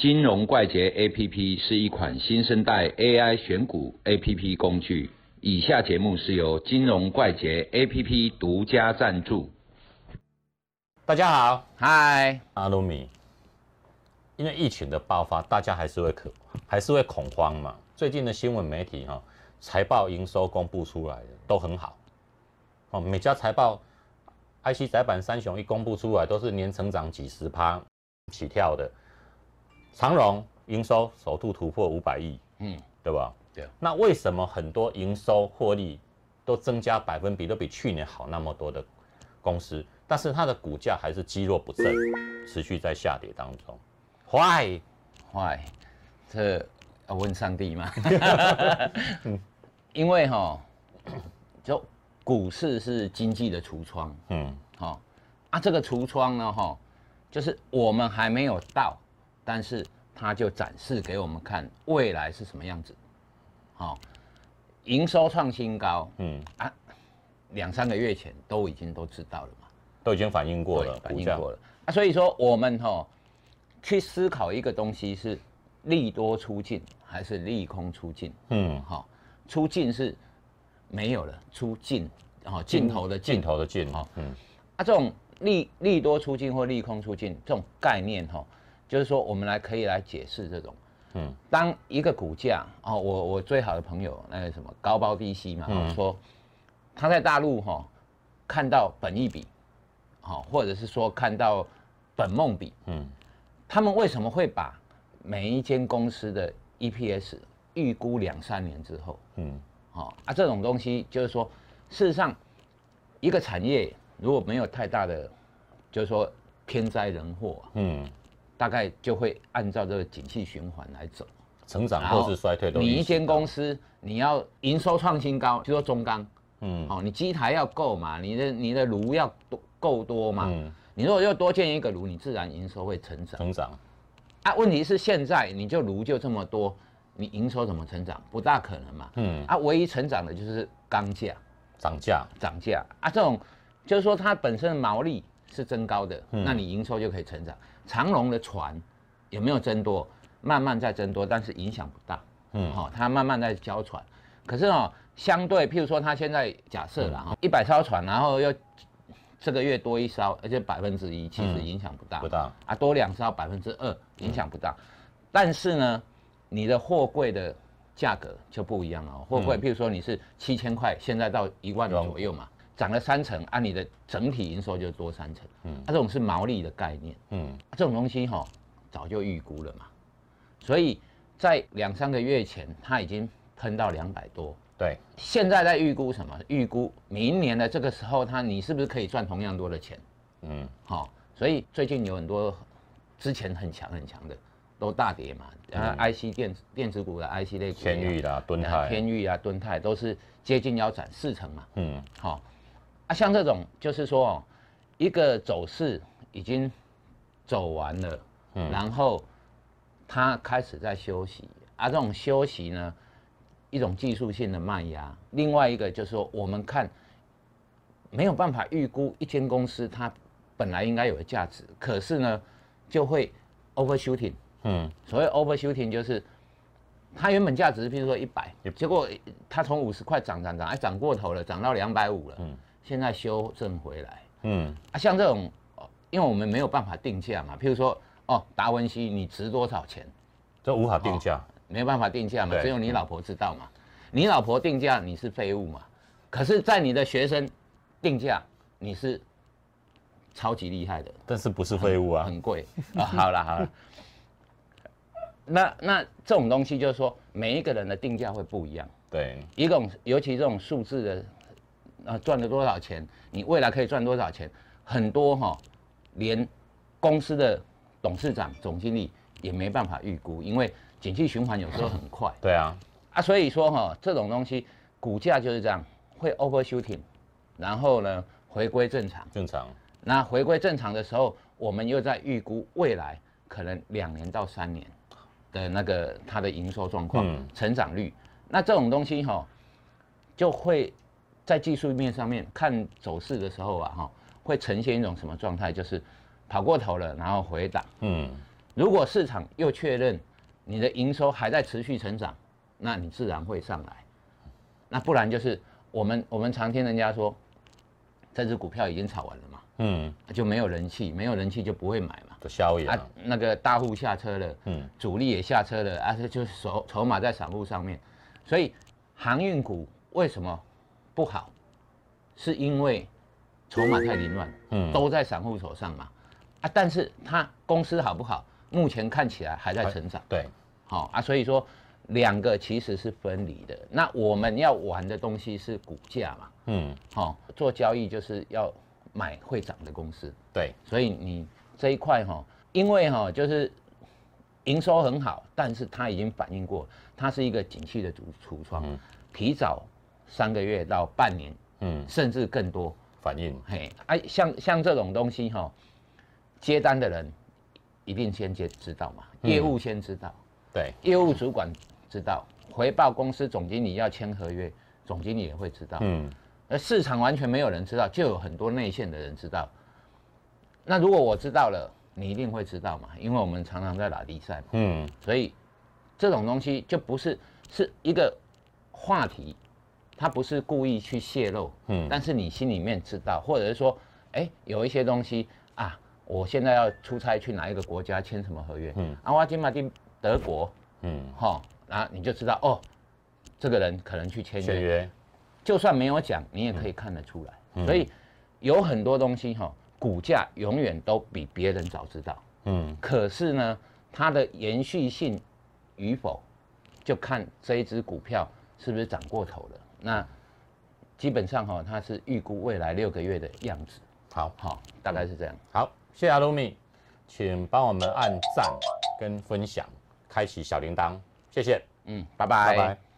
金融怪杰 APP 是一款新生代 AI 选股 APP 工具。以下节目是由金融怪杰 APP 独家赞助。大家好，嗨，阿鲁米。因为疫情的爆发，大家还是会可还是会恐慌嘛。最近的新闻媒体哈，财报营收公布出来的都很好。哦，每家财报，IC 窄板三雄一公布出来，都是年成长几十趴起跳的。长荣营收首度突破五百亿，嗯，对吧？对。那为什么很多营收获利都增加百分比，都比去年好那么多的公司，但是它的股价还是积弱不振，持续在下跌当中？Why？Why？这要问上帝吗？因为哈，就股市是经济的橱窗，嗯，好啊，这个橱窗呢，哈，就是我们还没有到。但是它就展示给我们看未来是什么样子，好，营收创新高，嗯。啊，两三个月前都已经都知道了嘛，都已经反映过了，反映过了。啊，所以说我们哈去思考一个东西是利多出尽还是利空出尽，嗯，好，出尽是没有了，出尽，哦，尽头的尽。头的尽，哈，嗯，啊，这种利利多出尽或利空出尽这种概念，哈。就是说，我们来可以来解释这种，嗯，当一个股价哦，我我最好的朋友那个什么高包低吸嘛，说他在大陆哈看到本益比，好，或者是说看到本梦比，嗯，他们为什么会把每一间公司的 EPS 预估两三年之后，嗯，好啊，这种东西就是说，事实上一个产业如果没有太大的，就是说天灾人祸，嗯。大概就会按照这个景气循环来走，成长或是衰退都。你一间公司你要营收创新高，就说中钢，嗯，哦，你机台要够嘛，你的你的炉要多够多嘛，嗯，你如果又多建一个炉，你自然营收会成长。成长，啊，问题是现在你就炉就这么多，你营收怎么成长？不大可能嘛，嗯，啊，唯一成长的就是钢价涨价，涨价啊，这种就是说它本身的毛利是增高的，那你营收就可以成长。长龙的船有没有增多？慢慢在增多，但是影响不大。嗯，好，它慢慢在交船。可是哦，相对，譬如说，它现在假设了哈一百艘船，然后又这个月多一艘，而且百分之一，其实影响不大。不大啊，多两艘百分之二，影响不大。但是呢，你的货柜的价格就不一样了。货柜，譬如说你是七千块，现在到一万左右嘛。涨了三成，按你的整体营收就多三成，嗯，它这种是毛利的概念，嗯，这种东西哈早就预估了嘛，所以在两三个月前它已经喷到两百多，对，现在在预估什么？预估明年的这个时候，它你是不是可以赚同样多的钱？嗯，好，所以最近有很多之前很强很强的都大跌嘛，啊，IC 电子电子股的 IC 类，天域啦、敦泰、天域啊、敦泰都是接近要涨四成嘛，嗯，好。啊，像这种就是说哦，一个走势已经走完了，嗯，然后它开始在休息，啊，这种休息呢，一种技术性的卖压，另外一个就是说，我们看没有办法预估一间公司它本来应该有的价值，可是呢，就会 overshooting，嗯，所谓 overshooting 就是它原本价值，譬如说一百，结果它从五十块涨涨涨，哎，涨过头了，涨到两百五了，嗯。现在修正回来，嗯。啊，像这种，因为我们没有办法定价嘛，譬如说，哦，达文西你值多少钱，这无法定价，没有办法定价嘛，只有你老婆知道嘛，你老婆定价你是废物嘛，可是，在你的学生定价你是超级厉害的，但是不是废物啊，很贵。啊，好了好了，那那这种东西就是说，每一个人的定价会不一样，对，一种尤其这种数字的。啊，赚了多少钱？你未来可以赚多少钱？很多哈，连公司的董事长、总经理也没办法预估，因为景气循环有时候很快。对啊，啊，所以说哈，这种东西股价就是这样，会 overshooting，然后呢回归正常。正常。那回归正常的时候，我们又在预估未来可能两年到三年的那个它的营收状况、成长率。那这种东西哈，就会。在技术面上面看走势的时候啊，哈，会呈现一种什么状态？就是跑过头了，然后回档，嗯，如果市场又确认你的营收还在持续成长，那你自然会上来。那不然就是我们我们常听人家说，这只股票已经炒完了嘛，嗯，就没有人气，没有人气就不会买嘛，就消炎啊。那个大户下车了，嗯，主力也下车了，而且就是筹筹码在散户上面，所以航运股为什么不好？是因为筹码太凌乱，嗯，都在散户手上嘛，啊，但是它公司好不好？目前看起来还在成长，对，好啊，所以说两个其实是分离的。那我们要玩的东西是股价嘛，嗯，好，做交易就是要买会涨的公司，对，所以你这一块哈，因为哈就是营收很好，但是它已经反映过，它是一个景气的主橱窗，提早三个月到半年，嗯，甚至更多反应，嘿，哎，像像这种东西哈，接单的人。一定先接知道嘛？业务先知道，对，业务主管知道，回报公司总经理要签合约，总经理也会知道。嗯，而市场完全没有人知道，就有很多内线的人知道。那如果我知道了，你一定会知道嘛？因为我们常常在打比赛。嗯，所以这种东西就不是是一个话题，它不是故意去泄露。嗯，但是你心里面知道，或者是说，哎，有一些东西啊。我现在要出差去哪一个国家签什么合约？嗯，阿瓦金马丁德国，嗯，哈，然后你就知道哦，这个人可能去签约，就算没有讲，你也可以看得出来。所以有很多东西哈，股价永远都比别人早知道。嗯，可是呢，它的延续性与否，就看这一只股票是不是涨过头了。那基本上哈，它是预估未来六个月的样子。好，好，大概是这样。好。谢谢阿鲁米，请帮我们按赞跟分享，开启小铃铛，谢谢。嗯，拜拜。